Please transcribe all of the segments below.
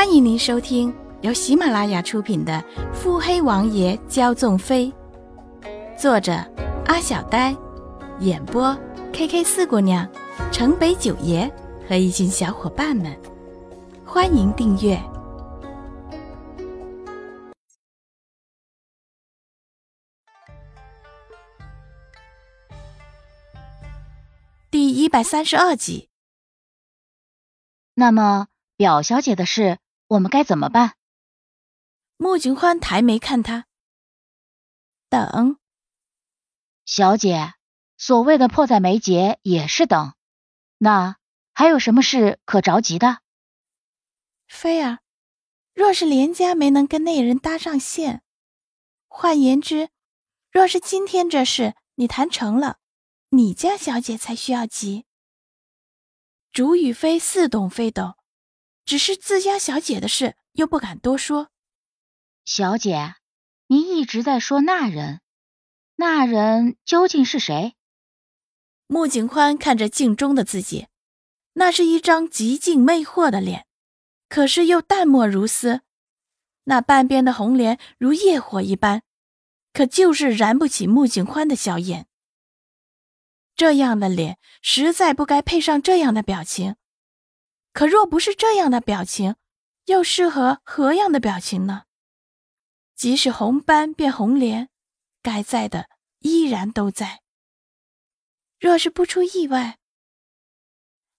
欢迎您收听由喜马拉雅出品的《腹黑王爷骄纵妃》，作者阿小呆，演播 K K 四姑娘、城北九爷和一群小伙伴们。欢迎订阅第一百三十二集。那么。表小姐的事，我们该怎么办？穆景欢抬眉看他，等。小姐，所谓的迫在眉睫也是等。那还有什么事可着急的？菲儿，若是连家没能跟那人搭上线，换言之，若是今天这事你谈成了，你家小姐才需要急。竹雨飞似懂非懂。只是自家小姐的事，又不敢多说。小姐，您一直在说那人，那人究竟是谁？穆景宽看着镜中的自己，那是一张极尽魅惑的脸，可是又淡漠如斯，那半边的红莲如业火一般，可就是燃不起穆景宽的笑颜。这样的脸，实在不该配上这样的表情。可若不是这样的表情，又适合何样的表情呢？即使红斑变红莲，该在的依然都在。若是不出意外，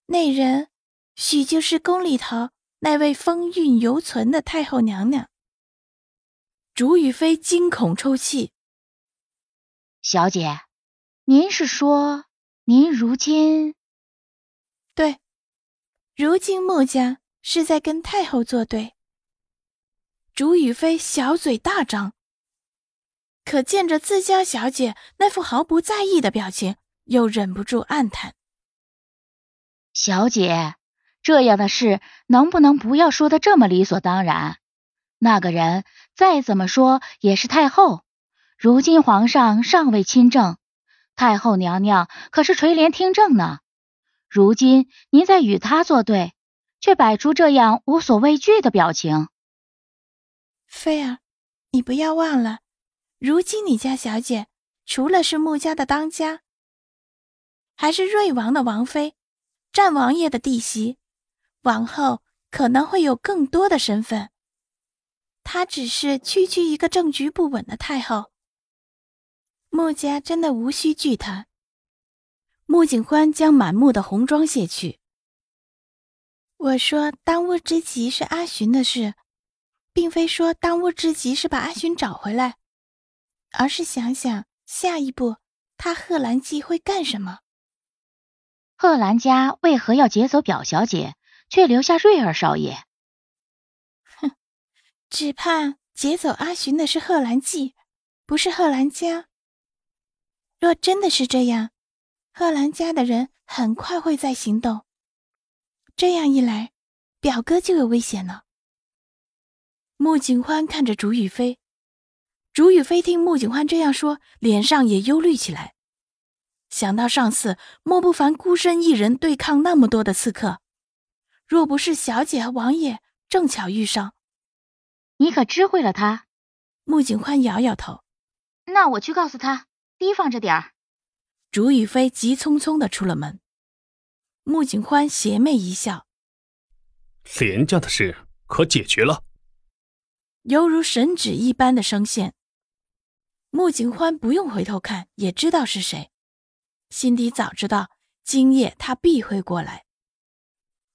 那人许就是宫里头那位风韵犹存的太后娘娘。竹雨飞惊恐抽泣：“小姐，您是说您如今？”如今穆家是在跟太后作对。竹雨飞小嘴大张，可见着自家小姐那副毫不在意的表情，又忍不住暗叹：“小姐，这样的事能不能不要说的这么理所当然？那个人再怎么说也是太后，如今皇上尚未亲政，太后娘娘可是垂帘听政呢。”如今您在与他作对，却摆出这样无所畏惧的表情。菲儿，你不要忘了，如今你家小姐除了是穆家的当家，还是瑞王的王妃，战王爷的弟媳，往后可能会有更多的身份。她只是区区一个政局不稳的太后，穆家真的无需惧她。穆景欢将满目的红妆卸去。我说当务之急是阿寻的事，并非说当务之急是把阿寻找回来，而是想想下一步他贺兰记会干什么。贺兰家为何要劫走表小姐，却留下瑞儿少爷？哼，只怕劫走阿寻的是贺兰记，不是贺兰家。若真的是这样。贺兰家的人很快会再行动，这样一来，表哥就有危险了。穆景欢看着竹雨飞，竹雨飞听穆景欢这样说，脸上也忧虑起来。想到上次莫不凡孤身一人对抗那么多的刺客，若不是小姐和王爷正巧遇上，你可知会了他？穆景欢摇摇头。那我去告诉他，提防着点儿。竹雨飞急匆匆的出了门，穆景欢邪魅一笑：“廉家的事可解决了？”犹如神旨一般的声线。穆景欢不用回头看也知道是谁，心底早知道今夜他必会过来。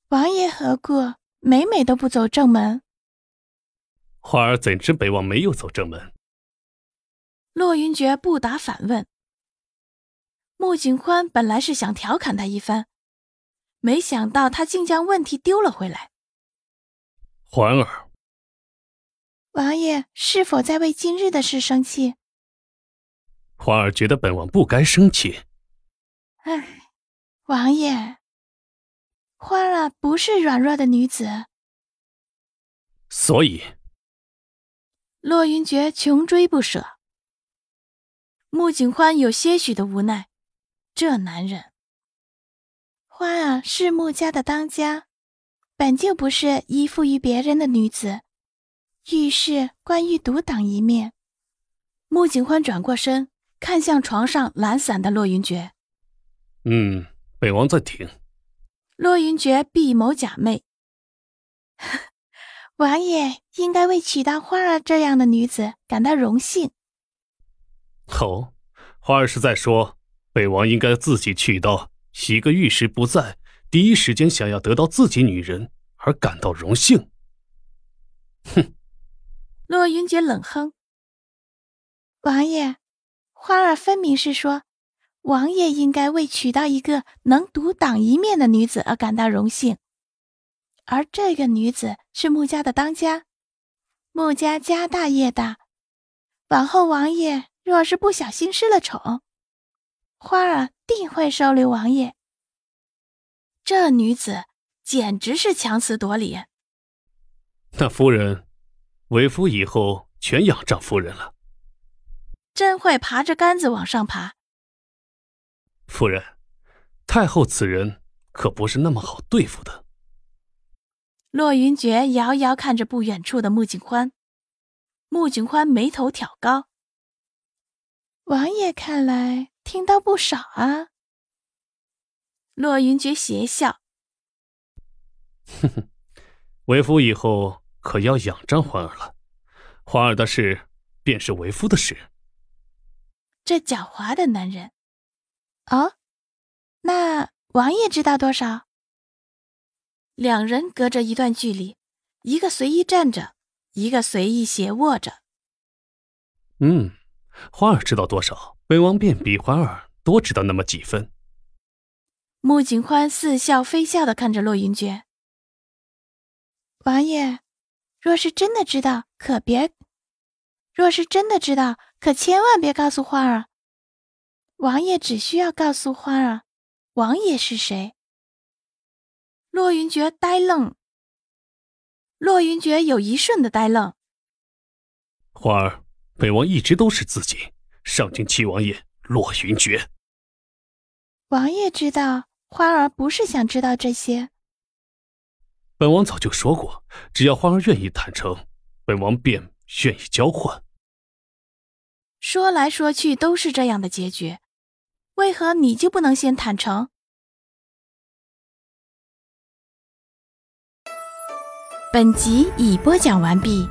王爷何故每每都不走正门？花儿怎知北王没有走正门？洛云珏不答反问。穆景欢本来是想调侃他一番，没想到他竟将问题丢了回来。环儿，王爷是否在为今日的事生气？环儿觉得本王不该生气。唉，王爷，欢儿不是软弱的女子，所以，洛云珏穷追不舍。穆景欢有些许的无奈。这男人，花儿是穆家的当家，本就不是依附于别人的女子，遇事关于独当一面。穆景欢转过身，看向床上懒散的洛云珏。嗯，本王在听。洛云珏闭眸假寐。王爷应该为娶到花儿这样的女子感到荣幸。哦，花儿是在说，本王应该自己去到一个玉石不在，第一时间想要得到自己女人而感到荣幸。哼！洛云珏冷哼。王爷，花儿分明是说，王爷应该为娶到一个能独当一面的女子而感到荣幸，而这个女子是穆家的当家，穆家家大业大，往后王爷。若是不小心失了宠，花儿定会收留王爷。这女子简直是强词夺理。那夫人，为夫以后全仰仗夫人了。真会爬着杆子往上爬。夫人，太后此人可不是那么好对付的。洛云珏遥遥看着不远处的穆景欢，穆景欢眉头挑高。王爷看来听到不少啊。洛云珏邪笑：“哼哼，为夫以后可要仰仗环儿了。环儿的事便是为夫的事。”这狡猾的男人。哦，那王爷知道多少？两人隔着一段距离，一个随意站着，一个随意斜卧着。嗯。花儿知道多少，本王便比花儿多知道那么几分。穆景欢似笑非笑的看着洛云珏。王爷，若是真的知道，可别；若是真的知道，可千万别告诉花儿。王爷只需要告诉花儿，王爷是谁。洛云珏呆愣。洛云珏有一瞬的呆愣。花儿。本王一直都是自己上京七王爷洛云珏。王爷知道，花儿不是想知道这些。本王早就说过，只要花儿愿意坦诚，本王便愿意交换。说来说去都是这样的结局，为何你就不能先坦诚？本集已播讲完毕。